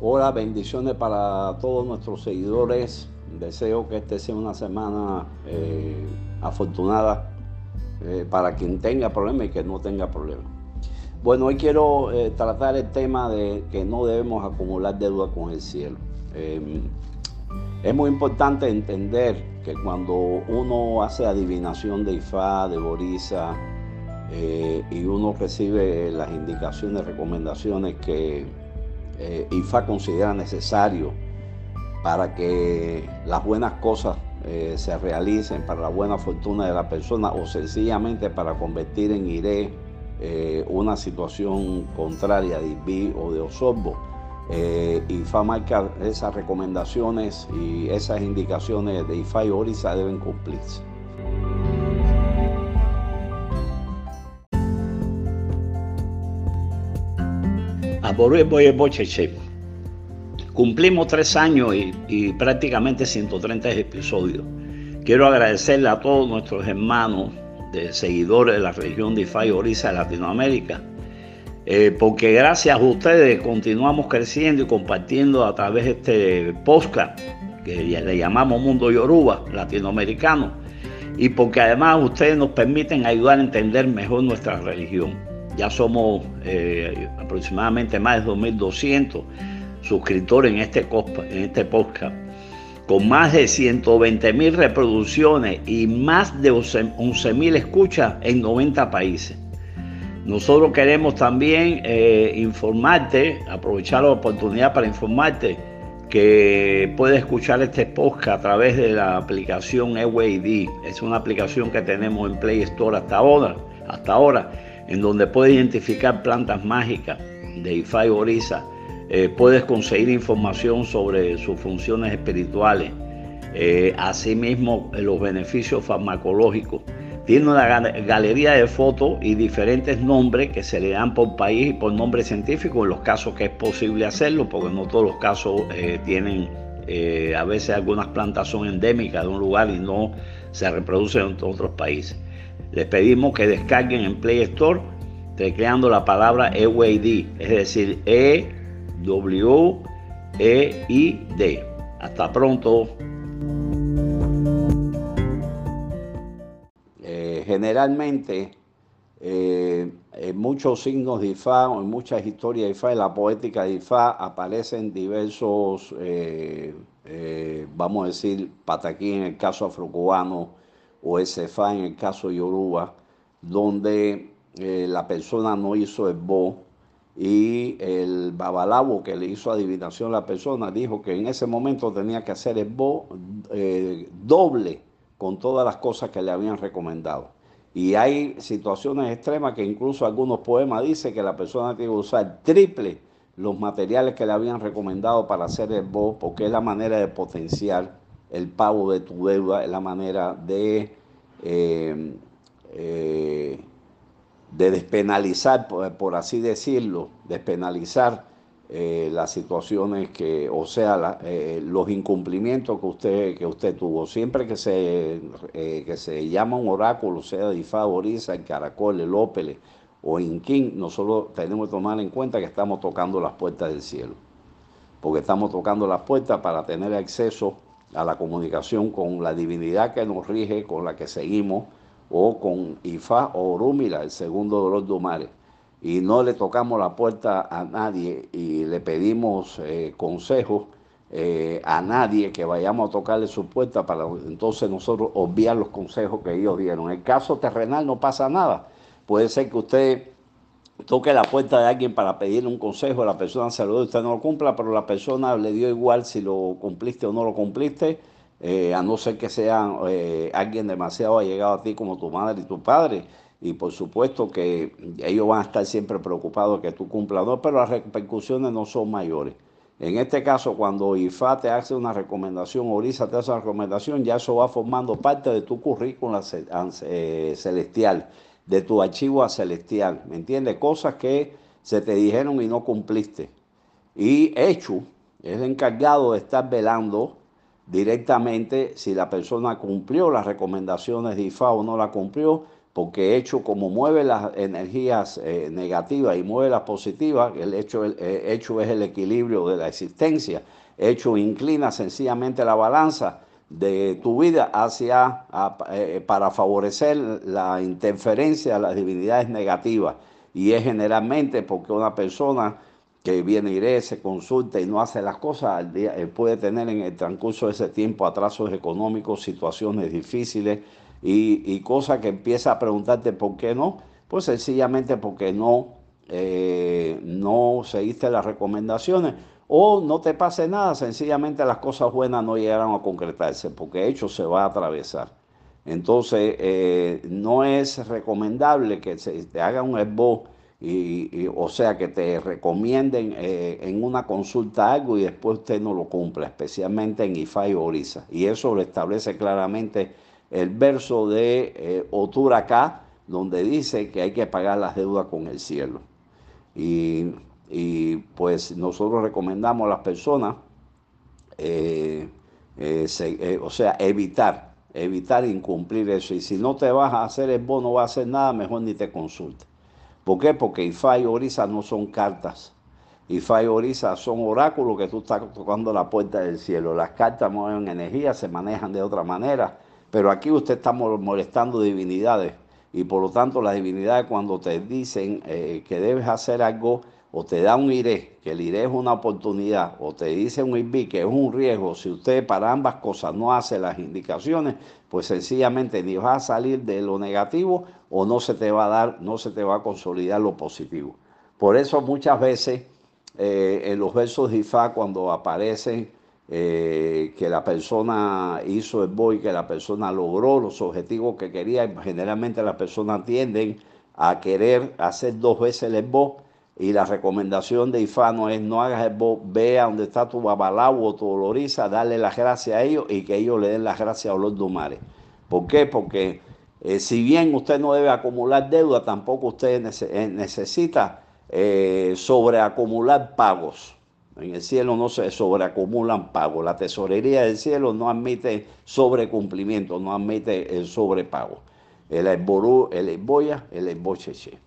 Hola, bendiciones para todos nuestros seguidores. Deseo que este sea una semana eh, afortunada eh, para quien tenga problemas y que no tenga problemas. Bueno, hoy quiero eh, tratar el tema de que no debemos acumular deuda con el cielo. Em, es muy importante entender que cuando uno hace adivinación de Ifá, de Borisa, eh, y uno recibe las indicaciones, recomendaciones que eh, IFA considera necesario para que las buenas cosas eh, se realicen, para la buena fortuna de la persona o sencillamente para convertir en iré una situación contraria de IBI o de Osorbo. IFA marca esas recomendaciones y esas indicaciones de IFA y ORISA deben cumplirse. Cumplimos tres años y, prácticamente 130 episodios. Quiero agradecerle a todos nuestros hermanos de seguidores de la región de Ifá y de Latinoamérica, eh, porque gracias a ustedes continuamos creciendo y compartiendo a través de este podcast que le llamamos Mundo Yoruba latinoamericano, y porque además ustedes nos permiten ayudar a entender mejor nuestra religión. Ya somos eh, aproximadamente más de 2.200 suscriptores en este, en este podcast, con más de 120.000 reproducciones y más de 11.000 escuchas en 90 países. Nosotros queremos también eh, informarte, aprovechar la oportunidad para informarte que puedes escuchar este podcast a través de la aplicación EWAD. Es una aplicación que tenemos en Play Store hasta ahora. Hasta ahora en donde puedes identificar plantas mágicas de Ifá y Orisa. Eh, puedes conseguir información sobre sus funciones espirituales, eh, asimismo los beneficios farmacológicos. Tiene una galería de fotos y diferentes nombres que se le dan por país y por nombre científico en los casos que es posible hacerlo, porque no todos los casos eh, tienen, a veces algunas plantas son endémicas de un lugar y no se reproducen en otros países. Les pedimos que descarguen en Play Store tecleando la palabra EWID, es decir, E W E I D. Hasta pronto. Eh, generalmente eh, en muchos signos de Ifá o en muchas historias de Ifá, en la poética de Ifá aparecen diversos, eh, vamos a decir, pataquí en el caso afrocubano, o ese fa en el caso Yoruba, donde eh, la persona no hizo el bo y el babalabo que le hizo adivinación a la persona dijo que en ese momento tenía que hacer el bo eh, doble con todas las cosas que le habían recomendado. Y hay situaciones extremas que incluso algunos poemas dicen que la persona tiene que usar triple los materiales que le habían recomendado para hacer el bo, porque es la manera de potenciar el pago de tu deuda, es la manera de, eh, eh, de despenalizar, por, así decirlo, despenalizar eh, las situaciones que, o sea, los incumplimientos que usted, que usted tuvo. Siempre que se, que se llama un oráculo, sea de el Caracol, el Ópele o Inquín, nosotros tenemos que tomar en cuenta que estamos tocando las puertas del cielo. Porque estamos tocando las puertas para tener acceso a la comunicación con la divinidad que nos rige, con la que seguimos, o con Ifá o Orúmila, el segundo de los Dumares. Y no le tocamos la puerta a nadie y le pedimos eh, consejos eh, a nadie que vayamos a tocarle su puerta para entonces nosotros obviar los consejos que ellos dieron. En el caso terrenal no pasa nada. Puede ser que usted toque la puerta de alguien para pedirle un consejo, la persona y usted no lo cumpla, pero la persona le dio igual si lo cumpliste o no lo cumpliste, eh, a no ser que sea eh, alguien demasiado allegado a ti como tu madre y tu padre. Y por supuesto que ellos van a estar siempre preocupados que tú cumplas, no, pero las repercusiones no son mayores. En este caso, cuando IFA te hace una recomendación, Orisa te hace una recomendación, ya eso va formando parte de tu currículum eh, celestial de tu archivo celestial, ¿me entiendes? Cosas que se te dijeron y no cumpliste. Y hecho es el encargado de estar velando directamente si la persona cumplió las recomendaciones de IFA o no la cumplió, porque hecho como mueve las energías eh, negativas y mueve las positivas, el el, eh, hecho es el equilibrio de la existencia, hecho inclina sencillamente la balanza de tu vida hacia, eh, para favorecer la interferencia de las divinidades negativas. Y es generalmente porque una persona que viene iré, se consulta y no hace las cosas, puede tener en el transcurso de ese tiempo atrasos económicos, situaciones difíciles, y, cosa que empieza a preguntarte por qué no, pues sencillamente porque no, eh, no seguiste las recomendaciones o no te pase nada, sencillamente las cosas buenas no llegaron a concretarse, porque hecho se va a atravesar. Entonces, eh, no es recomendable que se te haga un esbozo y, o sea, que te recomienden eh, en una consulta algo y después usted no lo cumpla, especialmente en IFA y Orisa. Y eso lo establece claramente el verso de eh, Oturacá, donde dice que hay que pagar las deudas con el cielo. Y, pues nosotros recomendamos a las personas, eh, eh, o sea, evitar, evitar incumplir eso. Y si no te vas a hacer el bono, no vas a hacer nada, mejor ni te consulte. ¿Por qué? Porque Ifá y Orisa no son cartas. Ifá y Orisa son oráculos que tú estás tocando la puerta del cielo. Las cartas mueven energía, se manejan de otra manera. Pero aquí usted está molestando divinidades y por lo tanto las divinidades cuando te dicen eh, que debes hacer algo o te da un iré, que el iré es una oportunidad, o te dice un IB que es un riesgo, si usted para ambas cosas no hace las indicaciones, pues sencillamente ni vas a salir de lo negativo o no se te va a dar, no se te va a consolidar lo positivo. Por eso muchas veces eh, en los versos de Ifá cuando aparecen eh, que la persona hizo el boy, que la persona logró los objetivos que quería. Generalmente las personas tienden a querer hacer dos veces el bo y la recomendación de Ifano es no hagas el bo, ve donde está tu babalao o tu oloriza, darle las gracias a ellos y que ellos le den las gracias a los dumares. ¿Por qué? Porque eh, si bien usted no debe acumular deuda, tampoco usted eh, necesita sobreacumular pagos. En el cielo no se sobreacumulan pagos. La tesorería del cielo no admite sobrecumplimiento, no admite el sobrepago. El Ború, el Boya, el Bocheche.